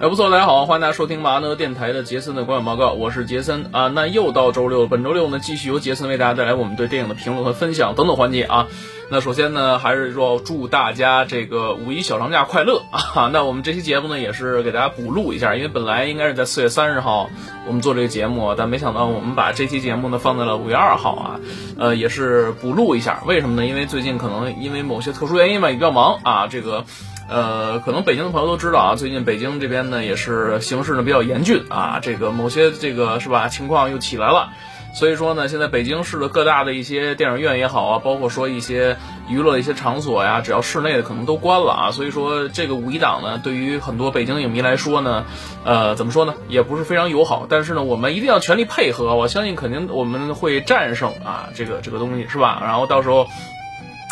哎，不错，大家好，欢迎大家收听麻呢电台的杰森的观影报告，我是杰森啊。那又到周六，本周六呢，继续由杰森为大家带来我们对电影的评论和分享等等环节啊。那首先呢，还是说祝大家这个五一小长假快乐 啊！那我们这期节目呢，也是给大家补录一下，因为本来应该是在四月三十号我们做这个节目，但没想到我们把这期节目呢放在了五月二号啊，呃，也是补录一下。为什么呢？因为最近可能因为某些特殊原因吧，也比较忙啊。这个，呃，可能北京的朋友都知道啊，最近北京这边呢也是形势呢比较严峻啊，这个某些这个是吧情况又起来了。所以说呢，现在北京市的各大的一些电影院也好啊，包括说一些娱乐的一些场所呀，只要室内的可能都关了啊。所以说这个五一档呢，对于很多北京影迷来说呢，呃，怎么说呢，也不是非常友好。但是呢，我们一定要全力配合，我相信肯定我们会战胜啊，这个这个东西是吧？然后到时候。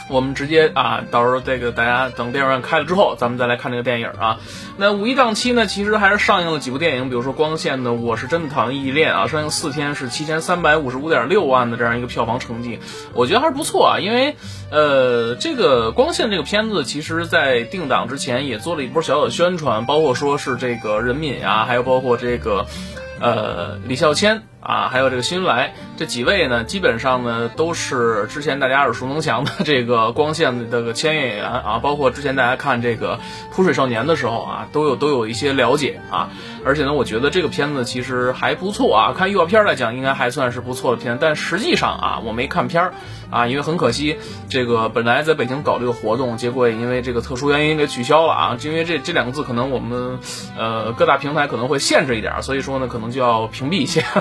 我们直接啊，到时候这个大家等电影院开了之后，咱们再来看这个电影啊。那五一档期呢，其实还是上映了几部电影，比如说光线的《我是真的讨厌异地恋》啊，上映四天是七千三百五十五点六万的这样一个票房成绩，我觉得还是不错啊。因为呃，这个光线这个片子，其实在定档之前也做了一波小小的宣传，包括说是这个任敏啊，还有包括这个呃李孝谦。啊，还有这个新来这几位呢，基本上呢都是之前大家耳熟能详的这个光线的这个签约演员啊，包括之前大家看这个《扑水少年》的时候啊，都有都有一些了解啊。而且呢，我觉得这个片子其实还不错啊，看预告片来讲，应该还算是不错的片。但实际上啊，我没看片儿啊，因为很可惜，这个本来在北京搞这个活动，结果也因为这个特殊原因给取消了啊。因为这这两个字可能我们呃各大平台可能会限制一点，所以说呢，可能就要屏蔽一些。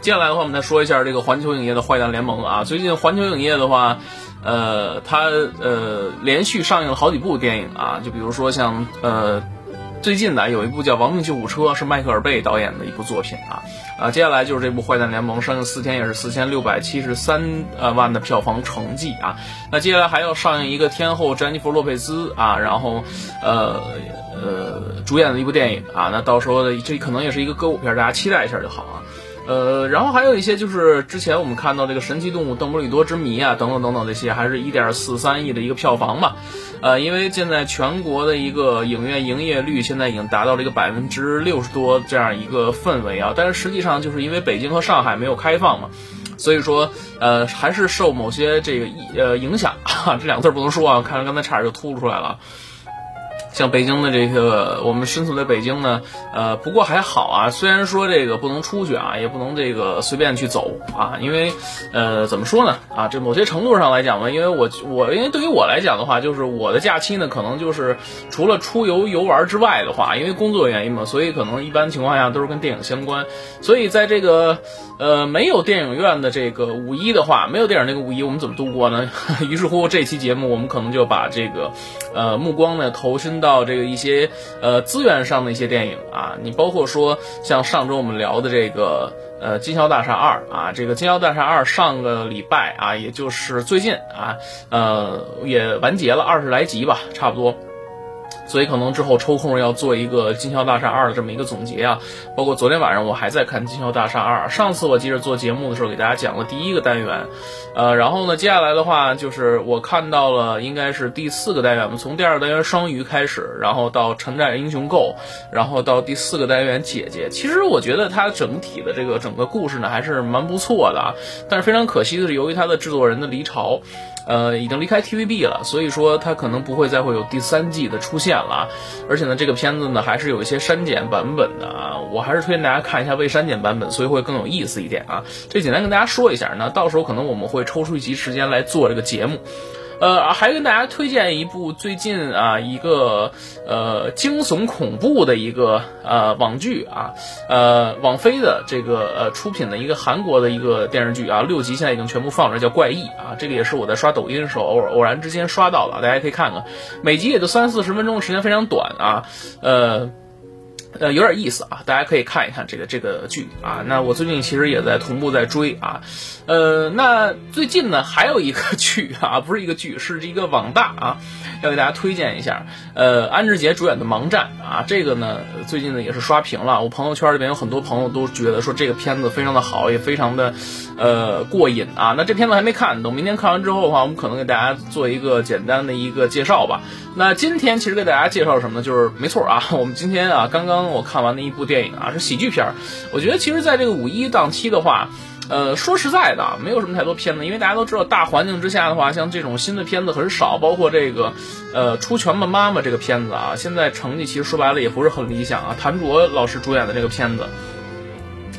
接下来的话，我们再说一下这个环球影业的《坏蛋联盟》啊。最近环球影业的话，呃，它呃连续上映了好几部电影啊。就比如说像呃最近呢有一部叫《亡命救护车》，是迈克尔贝导演的一部作品啊。啊，接下来就是这部《坏蛋联盟》上映四天也是四千六百七十三呃万的票房成绩啊。那接下来还要上映一个天后詹妮弗·洛佩兹啊，然后呃呃主演的一部电影啊。那到时候这可能也是一个歌舞片，大家期待一下就好啊。呃，然后还有一些就是之前我们看到这个神奇动物邓布利多之谜啊，等等等等这些，还是一点四三亿的一个票房嘛。呃，因为现在全国的一个影院营业率现在已经达到了一个百分之六十多这样一个氛围啊，但是实际上就是因为北京和上海没有开放嘛，所以说呃还是受某些这个呃影响啊，这两个字不能说啊，看着刚才差点就吐出来了。像北京的这个，我们身处在北京呢，呃，不过还好啊。虽然说这个不能出去啊，也不能这个随便去走啊，因为，呃，怎么说呢？啊，这某些程度上来讲呢，因为我我因为对于我来讲的话，就是我的假期呢，可能就是除了出游游玩之外的话，因为工作原因嘛，所以可能一般情况下都是跟电影相关。所以在这个呃没有电影院的这个五一的话，没有电影那个五一，我们怎么度过呢？于是乎，这期节目我们可能就把这个呃目光呢投身。到这个一些呃资源上的一些电影啊，你包括说像上周我们聊的这个呃《金宵大厦二》啊，这个《金宵大厦二》上个礼拜啊，也就是最近啊，呃也完结了二十来集吧，差不多。所以可能之后抽空要做一个《金宵大厦二》的这么一个总结啊，包括昨天晚上我还在看《金宵大厦二》。上次我记着做节目的时候给大家讲了第一个单元，呃，然后呢，接下来的话就是我看到了应该是第四个单元，我们从第二单元双鱼开始，然后到城寨英雄购，然后到第四个单元姐姐。其实我觉得它整体的这个整个故事呢还是蛮不错的啊，但是非常可惜的是，由于它的制作人的离巢。呃，已经离开 TVB 了，所以说它可能不会再会有第三季的出现了。而且呢，这个片子呢还是有一些删减版本的啊，我还是推荐大家看一下未删减版本，所以会更有意思一点啊。这简单跟大家说一下，那到时候可能我们会抽出一集时间来做这个节目。呃，还跟大家推荐一部最近啊一个呃惊悚恐怖的一个呃网剧啊，呃网飞的这个呃出品的一个韩国的一个电视剧啊，六集现在已经全部放着，叫《怪异》啊，这个也是我在刷抖音的时候偶尔偶然之间刷到了，大家可以看看，每集也就三四十分钟的时间，非常短啊，呃。呃，有点意思啊，大家可以看一看这个这个剧啊。那我最近其实也在同步在追啊，呃，那最近呢还有一个 剧啊，不是一个剧，是一个网大啊，要给大家推荐一下。呃，安志杰主演的《盲战》啊，这个呢最近呢也是刷屏了，我朋友圈里边有很多朋友都觉得说这个片子非常的好，也非常的呃过瘾啊。那这片子还没看，等明天看完之后的话，我们可能给大家做一个简单的一个介绍吧。那今天其实给大家介绍什么呢？就是没错啊，我们今天啊刚刚。我看完的一部电影啊，是喜剧片儿。我觉得其实，在这个五一档期的话，呃，说实在的，没有什么太多片子，因为大家都知道，大环境之下的话，像这种新的片子很少。包括这个，呃，《出拳吧妈妈》这个片子啊，现在成绩其实说白了也不是很理想啊。谭卓老师主演的这个片子，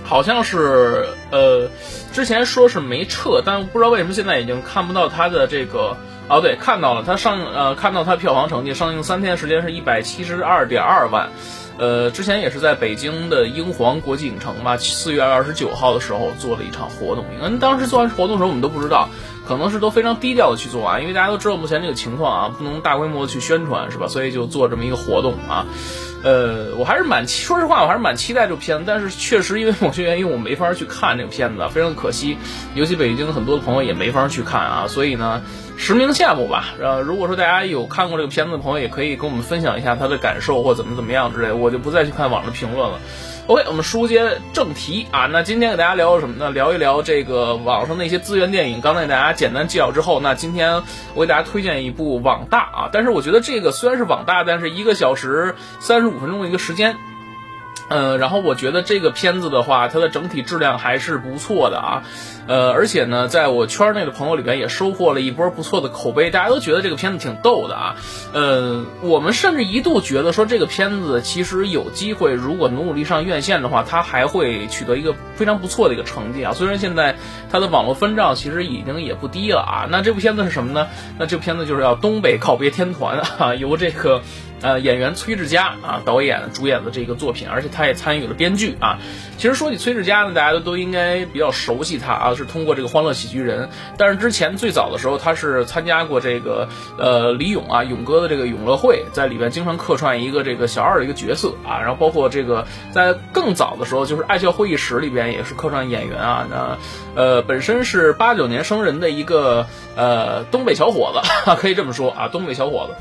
好像是呃，之前说是没撤，但不知道为什么现在已经看不到他的这个。哦，对，看到了，他上呃，看到他票房成绩，上映三天时间是一百七十二点二万。呃，之前也是在北京的英皇国际影城吧，四月二十九号的时候做了一场活动。嗯，当时做完活动的时候，我们都不知道，可能是都非常低调的去做啊，因为大家都知道目前这个情况啊，不能大规模的去宣传，是吧？所以就做这么一个活动啊。呃，我还是蛮，说实话，我还是蛮期待这个片子，但是确实因为某些原因，我没法去看这个片子，非常可惜。尤其北京很多的朋友也没法去看啊，所以呢。实名羡慕吧，呃，如果说大家有看过这个片子的朋友，也可以跟我们分享一下他的感受或怎么怎么样之类，我就不再去看网上评论了。OK，我们书接正题啊，那今天给大家聊什么呢？聊一聊这个网上的一些资源电影。刚才给大家简单介绍之后，那今天我给大家推荐一部网大啊，但是我觉得这个虽然是网大，但是一个小时三十五分钟的一个时间。嗯，然后我觉得这个片子的话，它的整体质量还是不错的啊，呃，而且呢，在我圈内的朋友里边也收获了一波不错的口碑，大家都觉得这个片子挺逗的啊，呃，我们甚至一度觉得说这个片子其实有机会，如果努努力上院线的话，它还会取得一个非常不错的一个成绩啊。虽然现在它的网络分账其实已经也不低了啊，那这部片子是什么呢？那这部片子就是要《东北告别天团》啊，由这个。呃，演员崔志佳啊，导演主演的这个作品，而且他也参与了编剧啊。其实说起崔志佳呢，大家都都应该比较熟悉他啊，是通过这个《欢乐喜剧人》。但是之前最早的时候，他是参加过这个呃李咏啊勇哥的这个永乐会，在里边经常客串一个这个小二的一个角色啊。然后包括这个在更早的时候，就是《爱笑会议室》里边也是客串演员啊。那呃本身是八九年生人的一个呃东北小伙子，可以这么说啊，东北小伙子。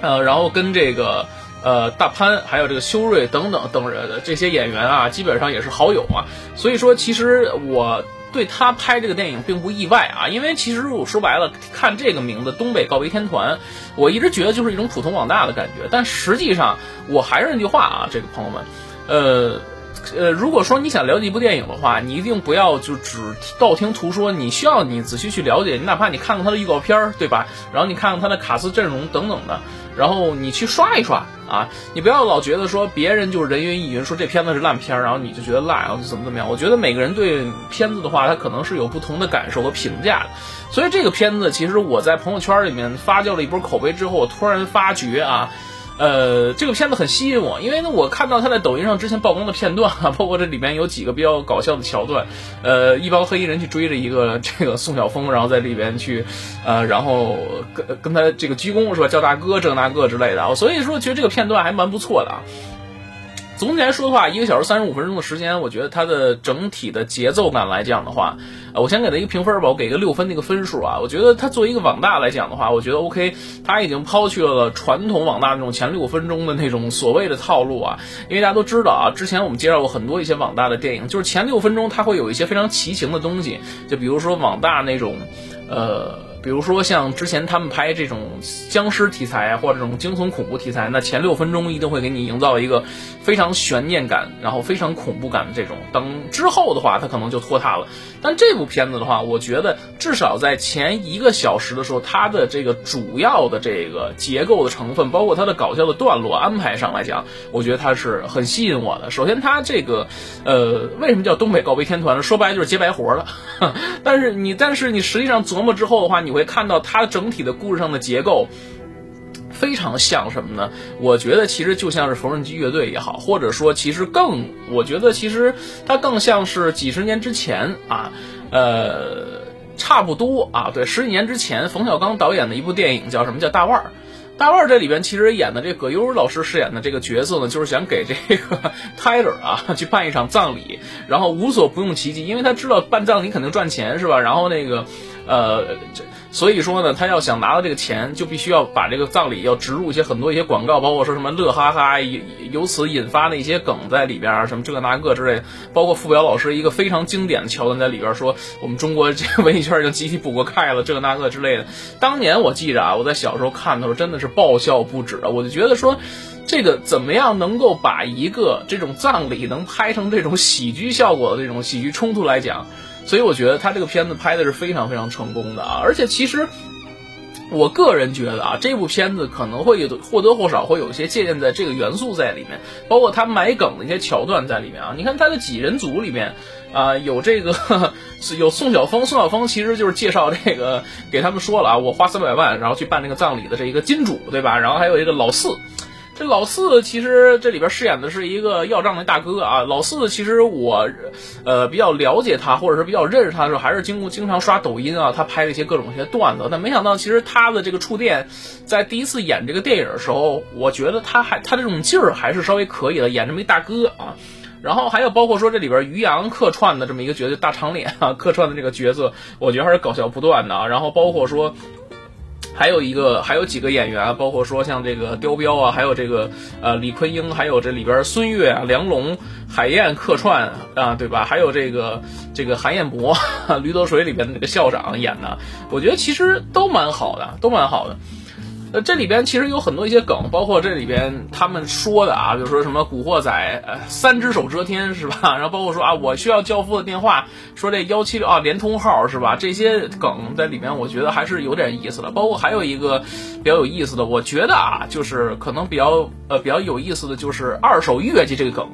呃，然后跟这个呃大潘，还有这个修睿等等等人这些演员啊，基本上也是好友啊。所以说，其实我对他拍这个电影并不意外啊，因为其实我说白了，看这个名字《东北告别天团》，我一直觉得就是一种普通网大的感觉。但实际上，我还是那句话啊，这个朋友们，呃呃，如果说你想了解一部电影的话，你一定不要就只道听途说，你需要你仔细去了解，你哪怕你看看他的预告片儿，对吧？然后你看看他的卡司阵容等等的。然后你去刷一刷啊，你不要老觉得说别人就人云亦云，说这片子是烂片，然后你就觉得烂，然后就怎么怎么样。我觉得每个人对片子的话，他可能是有不同的感受和评价的。所以这个片子，其实我在朋友圈里面发酵了一波口碑之后，我突然发觉啊。呃，这个片子很吸引我，因为呢，我看到他在抖音上之前曝光的片段啊，包括这里面有几个比较搞笑的桥段，呃，一帮黑衣人去追着一个这个宋晓峰，然后在里边去，呃，然后跟跟他这个鞠躬是吧，叫大哥这那个之类的，所以说其实这个片段还蛮不错的啊。总体来说的话，一个小时三十五分钟的时间，我觉得它的整体的节奏感来讲的话，呃，我先给它一个评分吧，我给个六分的一个分数啊。我觉得它作为一个网大来讲的话，我觉得 OK，它已经抛去了传统网大那种前六分钟的那种所谓的套路啊。因为大家都知道啊，之前我们介绍过很多一些网大的电影，就是前六分钟它会有一些非常奇形的东西，就比如说网大那种，呃。比如说像之前他们拍这种僵尸题材啊，或者这种惊悚恐怖题材，那前六分钟一定会给你营造一个非常悬念感，然后非常恐怖感的这种。等之后的话，它可能就拖沓了。但这部片子的话，我觉得至少在前一个小时的时候，它的这个主要的这个结构的成分，包括它的搞笑的段落安排上来讲，我觉得它是很吸引我的。首先，它这个呃，为什么叫东北告别天团呢？说白了就是接白活了。但是你，但是你实际上琢磨之后的话，你。会看到它整体的故事上的结构非常像什么呢？我觉得其实就像是缝纫机乐队也好，或者说其实更，我觉得其实它更像是几十年之前啊，呃，差不多啊，对，十几年之前冯小刚导演的一部电影叫什么叫大腕儿。大腕儿这里边其实演的这葛优老师饰演的这个角色呢，就是想给这个 Tyler 啊去办一场葬礼，然后无所不用其极，因为他知道办葬礼肯定赚钱是吧？然后那个，呃，这。所以说呢，他要想拿到这个钱，就必须要把这个葬礼要植入一些很多一些广告，包括说什么乐哈哈，由此引发的一些梗在里边啊，什么这个那个之类。包括傅彪老师一个非常经典的桥段在里边，说我们中国这个文艺圈已经集体补过钙了，这个那个之类的。当年我记着啊，我在小时候看的时候真的是爆笑不止啊，我就觉得说，这个怎么样能够把一个这种葬礼能拍成这种喜剧效果的这种喜剧冲突来讲。所以我觉得他这个片子拍的是非常非常成功的啊，而且其实我个人觉得啊，这部片子可能会有或多或少会有一些借鉴在这个元素在里面，包括他埋梗的一些桥段在里面啊。你看他的几人组里面啊，有这个 有宋晓峰，宋晓峰其实就是介绍这个给他们说了啊，我花三百万然后去办这个葬礼的这一个金主对吧？然后还有一个老四。这老四其实这里边饰演的是一个要账的大哥啊。老四其实我，呃，比较了解他，或者是比较认识他的时候，还是经过经常刷抖音啊，他拍的一些各种一些段子。但没想到，其实他的这个触电，在第一次演这个电影的时候，我觉得他还他这种劲儿还是稍微可以的，演这么一大哥啊。然后还有包括说这里边于洋客串的这么一个角色，大长脸啊，客串的这个角色，我觉得还是搞笑不断的啊。然后包括说。还有一个，还有几个演员，包括说像这个刁彪啊，还有这个呃李坤英，还有这里边孙越啊、梁龙、海燕客串啊，对吧？还有这个这个韩彦博，《驴得水》里边的那个校长演的，我觉得其实都蛮好的，都蛮好的。这里边其实有很多一些梗，包括这里边他们说的啊，比如说什么《古惑仔》呃三只手遮天是吧？然后包括说啊，我需要教父的电话，说这幺七六啊联通号是吧？这些梗在里面，我觉得还是有点意思的。包括还有一个比较有意思的，我觉得啊，就是可能比较呃比较有意思的就是二手乐器这个梗。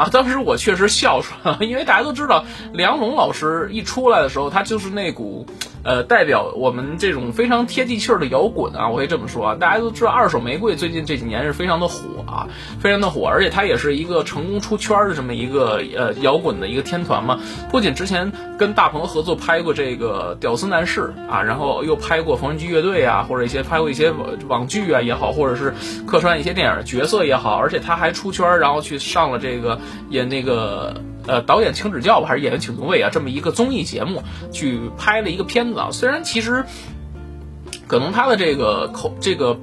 啊，当时我确实笑出来了，因为大家都知道梁龙老师一出来的时候，他就是那股，呃，代表我们这种非常贴地气儿的摇滚啊，我可以这么说啊。大家都知道二手玫瑰最近这几年是非常的火啊，非常的火，而且他也是一个成功出圈的这么一个呃摇滚的一个天团嘛。不仅之前跟大鹏合作拍过这个《屌丝男士》啊，然后又拍过缝纫机乐队啊，或者一些拍过一些网剧啊也好，或者是客串一些电影角色也好，而且他还出圈，然后去上了这个。演那个呃导演请指教吧，还是演员请就位啊？这么一个综艺节目去拍了一个片子啊。虽然其实可能他的这个口这个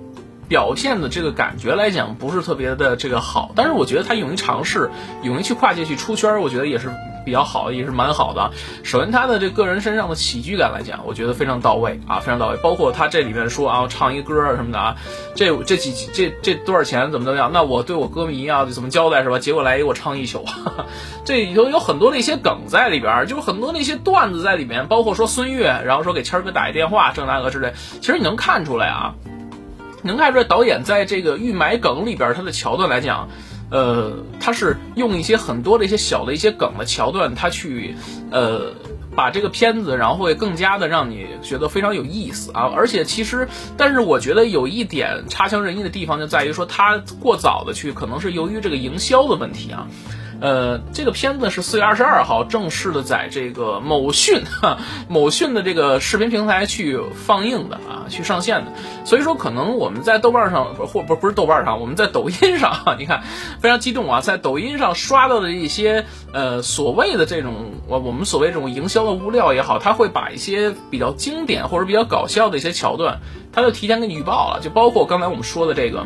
表现的这个感觉来讲不是特别的这个好，但是我觉得他勇于尝试，勇于去跨界去出圈，我觉得也是。比较好，也是蛮好的。首先，他的这个人身上的喜剧感来讲，我觉得非常到位啊，非常到位。包括他这里面说啊，唱一歌什么的啊，这这几这这多少钱怎么怎么样？那我对我歌迷啊怎么交代是吧？结果来一个我唱一宿，这里头有很多的一些梗在里边，就是很多那些段子在里面。包括说孙越，然后说给谦儿哥打一电话，这那个之类。其实你能看出来啊，能看出来导演在这个预埋梗里边，他的桥段来讲。呃，他是用一些很多的一些小的一些梗的桥段，他去，呃，把这个片子，然后会更加的让你觉得非常有意思啊。而且其实，但是我觉得有一点差强人意的地方，就在于说他过早的去，可能是由于这个营销的问题啊。呃，这个片子是四月二十二号正式的在这个某讯哈某讯的这个视频平台去放映的啊，去上线的。所以说，可能我们在豆瓣上或不不是豆瓣上，我们在抖音上，你看非常激动啊，在抖音上刷到的一些呃所谓的这种我我们所谓这种营销的物料也好，他会把一些比较经典或者比较搞笑的一些桥段，他就提前给你预报了，就包括刚才我们说的这个。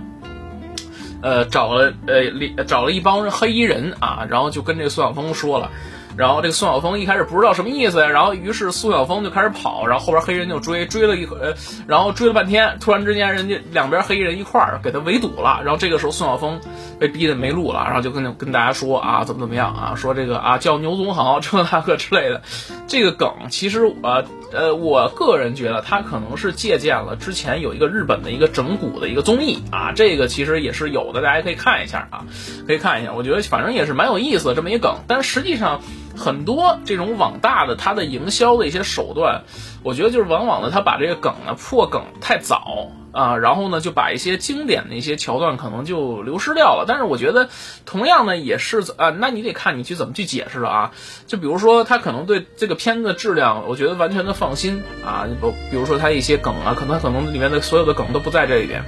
呃，找了呃，找了一帮黑衣人啊，然后就跟这个宋晓峰说了。然后这个宋晓峰一开始不知道什么意思呀，然后于是宋晓峰就开始跑，然后后边黑人就追，追了一呃，然后追了半天，突然之间人家两边黑衣人一块儿给他围堵了，然后这个时候宋晓峰被逼得没路了，然后就跟跟大家说啊，怎么怎么样啊，说这个啊叫牛总好，这那个之类的，这个梗其实呃呃，我个人觉得他可能是借鉴了之前有一个日本的一个整蛊的一个综艺啊，这个其实也是有的，大家可以看一下啊，可以看一下，我觉得反正也是蛮有意思的这么一梗，但实际上。很多这种网大的，它的营销的一些手段，我觉得就是往往呢，他把这个梗呢破梗太早啊，然后呢就把一些经典的一些桥段可能就流失掉了。但是我觉得，同样呢也是啊，那你得看你去怎么去解释了啊。就比如说他可能对这个片子的质量，我觉得完全的放心啊。不，比如说他一些梗啊，可能可能里面的所有的梗都不在这里边。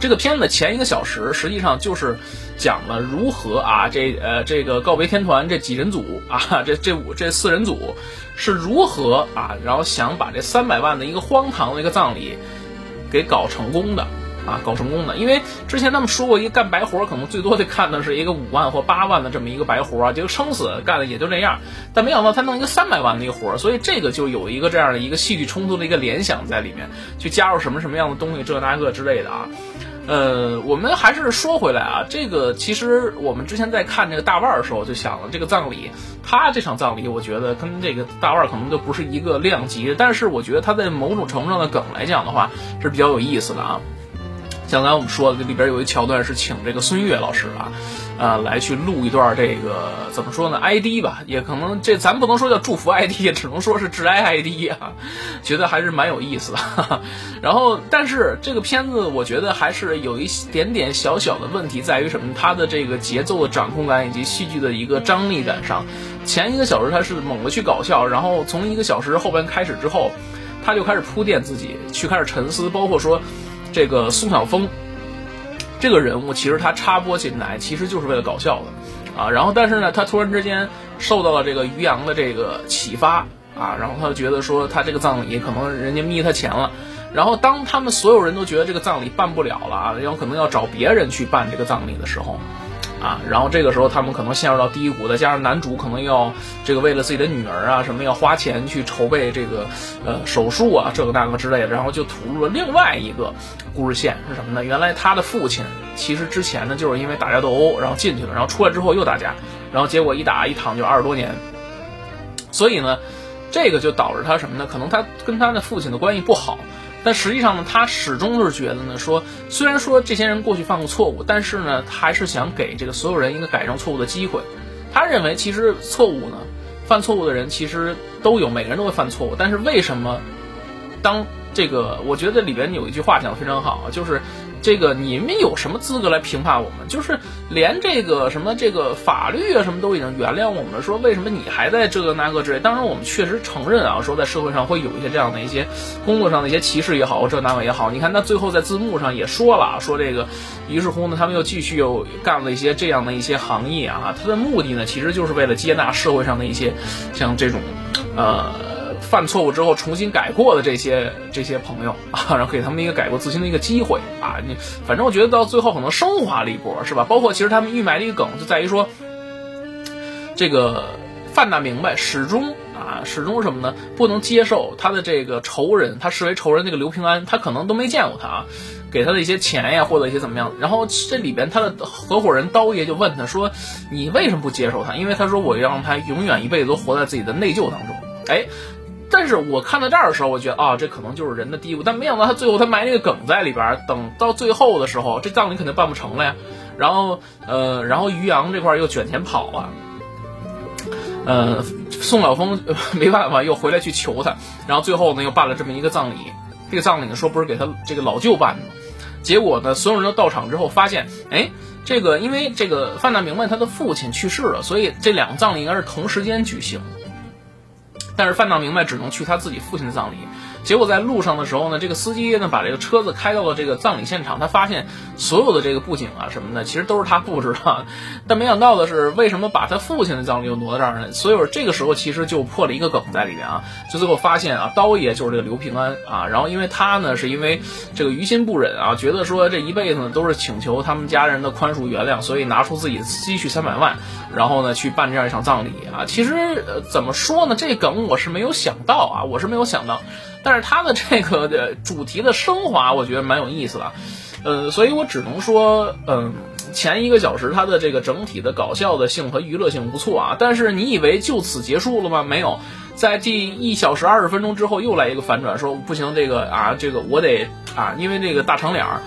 这个片子前一个小时实际上就是讲了如何啊，这呃这个告别天团这几人组啊，这这五这四人组是如何啊，然后想把这三百万的一个荒唐的一个葬礼给搞成功的。啊，搞成功的，因为之前他们说过，一个干白活可能最多的看的是一个五万或八万的这么一个白活啊，结果撑死干的也就这样。但没想到他弄一个三百万的一个活所以这个就有一个这样的一个戏剧冲突的一个联想在里面，去加入什么什么样的东西，这那个之类的啊。呃，我们还是说回来啊，这个其实我们之前在看这个大腕儿的时候就想了，这个葬礼，他这场葬礼，我觉得跟这个大腕儿可能就不是一个量级，但是我觉得他在某种程度上的梗来讲的话是比较有意思的啊。像刚才我们说的，里边有一桥段是请这个孙越老师啊，啊来去录一段这个怎么说呢？ID 吧，也可能这咱不能说叫祝福 ID，也只能说是致哀 ID 啊，觉得还是蛮有意思的。然后，但是这个片子我觉得还是有一点点小小的问题，在于什么？它的这个节奏的掌控感以及戏剧的一个张力感上，前一个小时它是猛的去搞笑，然后从一个小时后边开始之后，他就开始铺垫自己，去开始沉思，包括说。这个宋晓峰这个人物，其实他插播进来，其实就是为了搞笑的啊。然后，但是呢，他突然之间受到了这个于洋的这个启发啊，然后他就觉得说，他这个葬礼可能人家眯他钱了。然后，当他们所有人都觉得这个葬礼办不了了，然后可能要找别人去办这个葬礼的时候。啊，然后这个时候他们可能陷入到低谷，再加上男主可能要这个为了自己的女儿啊什么要花钱去筹备这个呃手术啊这个那个之类的，然后就吐露了另外一个故事线是什么呢？原来他的父亲其实之前呢就是因为打架斗殴然后进去了，然后出来之后又打架，然后结果一打一躺就二十多年，所以呢，这个就导致他什么呢？可能他跟他的父亲的关系不好。但实际上呢，他始终是觉得呢，说虽然说这些人过去犯过错误，但是呢，他还是想给这个所有人一个改正错误的机会。他认为，其实错误呢，犯错误的人其实都有，每个人都会犯错误。但是为什么，当这个，我觉得里边有一句话讲的非常好，就是。这个你们有什么资格来评判我们？就是连这个什么这个法律啊什么都已经原谅我们了，说为什么你还在这个那个之类？当然我们确实承认啊，说在社会上会有一些这样的一些工作上的一些歧视也好，这那个也好。你看他最后在字幕上也说了，说这个于是乎呢，他们又继续又干了一些这样的一些行业啊，他的目的呢，其实就是为了接纳社会上的一些像这种，呃。犯错误之后重新改过的这些这些朋友 啊，然后给他们一个改过自新的一个机会啊，你反正我觉得到最后可能升华了一波，是吧？包括其实他们预埋的一个梗就在于说，这个范大明白始终啊始终什么呢？不能接受他的这个仇人，他视为仇人那个刘平安，他可能都没见过他啊，给他的一些钱呀或者一些怎么样。然后这里边他的合伙人刀爷就问他说：“你为什么不接受他？”因为他说：“我让他永远一辈子都活在自己的内疚当中。”哎。但是我看到这儿的时候，我觉得啊，这可能就是人的低谷。但没想到他最后他埋那个梗在里边，等到最后的时候，这葬礼肯定办不成了呀。然后呃，然后于洋这块又卷钱跑了，呃，宋晓峰没办法又回来去求他，然后最后呢又办了这么一个葬礼。这个葬礼呢说不是给他这个老舅办的，结果呢所有人都到场之后发现，哎，这个因为这个范大明白他的父亲去世了，所以这两个葬礼应该是同时间举行。但是范大明白只能去他自己父亲的葬礼。结果在路上的时候呢，这个司机呢把这个车子开到了这个葬礼现场，他发现所有的这个布景啊什么的，其实都是他布置的。但没想到的是，为什么把他父亲的葬礼又挪到这儿呢？所以这个时候其实就破了一个梗在里面啊。就最后发现啊，刀爷就是这个刘平安啊。然后因为他呢是因为这个于心不忍啊，觉得说这一辈子呢都是请求他们家人的宽恕原谅，所以拿出自己的积蓄三百万，然后呢去办这样一场葬礼啊。其实怎么说呢，这梗我是没有想到啊，我是没有想到。但是它的这个的主题的升华，我觉得蛮有意思的，呃，所以我只能说，嗯，前一个小时它的这个整体的搞笑的性和娱乐性不错啊。但是你以为就此结束了吗？没有，在第一小时二十分钟之后又来一个反转，说不行，这个啊，这个我得啊，因为这个大长脸儿。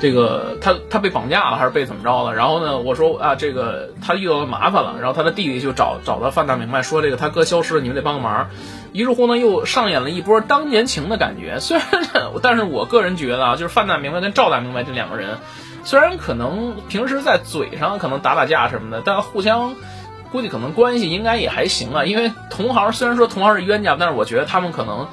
这个他他被绑架了还是被怎么着了？然后呢，我说啊，这个他遇到了麻烦了。然后他的弟弟就找找到范大明白，说这个他哥消失了，你们得帮个忙。于是乎呢，又上演了一波当年情的感觉。虽然，但是我个人觉得啊，就是范大明白跟赵大明白这两个人，虽然可能平时在嘴上可能打打架什么的，但互相估计可能关系应该也还行啊。因为同行虽然说同行是冤家，但是我觉得他们可能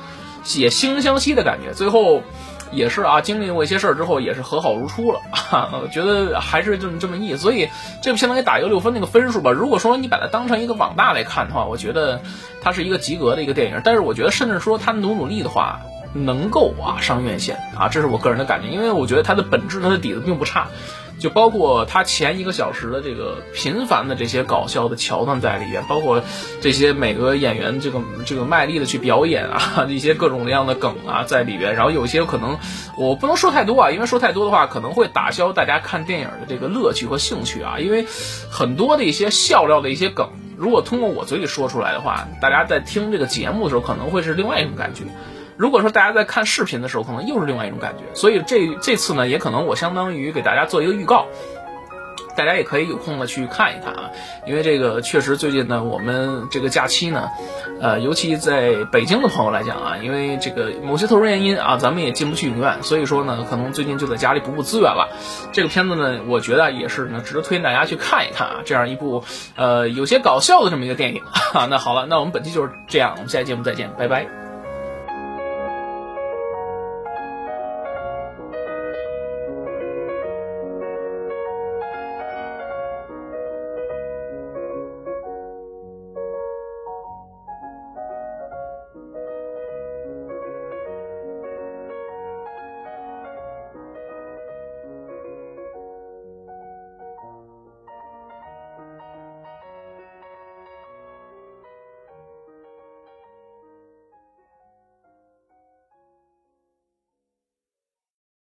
也惺惺相惜的感觉。最后。也是啊，经历过一些事儿之后，也是和好如初了。我觉得还是这么这么意思，所以这部相当于打一个六分那个分数吧。如果说你把它当成一个网大来看的话，我觉得它是一个及格的一个电影。但是我觉得，甚至说他努努力的话，能够啊上院线啊，这是我个人的感觉，因为我觉得它的本质、它的底子并不差。就包括他前一个小时的这个频繁的这些搞笑的桥段在里边，包括这些每个演员这个这个卖力的去表演啊，一些各种各样的梗啊在里边。然后有些可能我不能说太多啊，因为说太多的话可能会打消大家看电影的这个乐趣和兴趣啊。因为很多的一些笑料的一些梗，如果通过我嘴里说出来的话，大家在听这个节目的时候可能会是另外一种感觉。如果说大家在看视频的时候，可能又是另外一种感觉。所以这这次呢，也可能我相当于给大家做一个预告，大家也可以有空的去看一看啊。因为这个确实最近呢，我们这个假期呢，呃，尤其在北京的朋友来讲啊，因为这个某些特殊原因啊，咱们也进不去影院，所以说呢，可能最近就在家里补补资源了。这个片子呢，我觉得也是呢，值得推荐大家去看一看啊。这样一部呃有些搞笑的这么一个电影。那好了，那我们本期就是这样，我们下期节目再见，拜拜。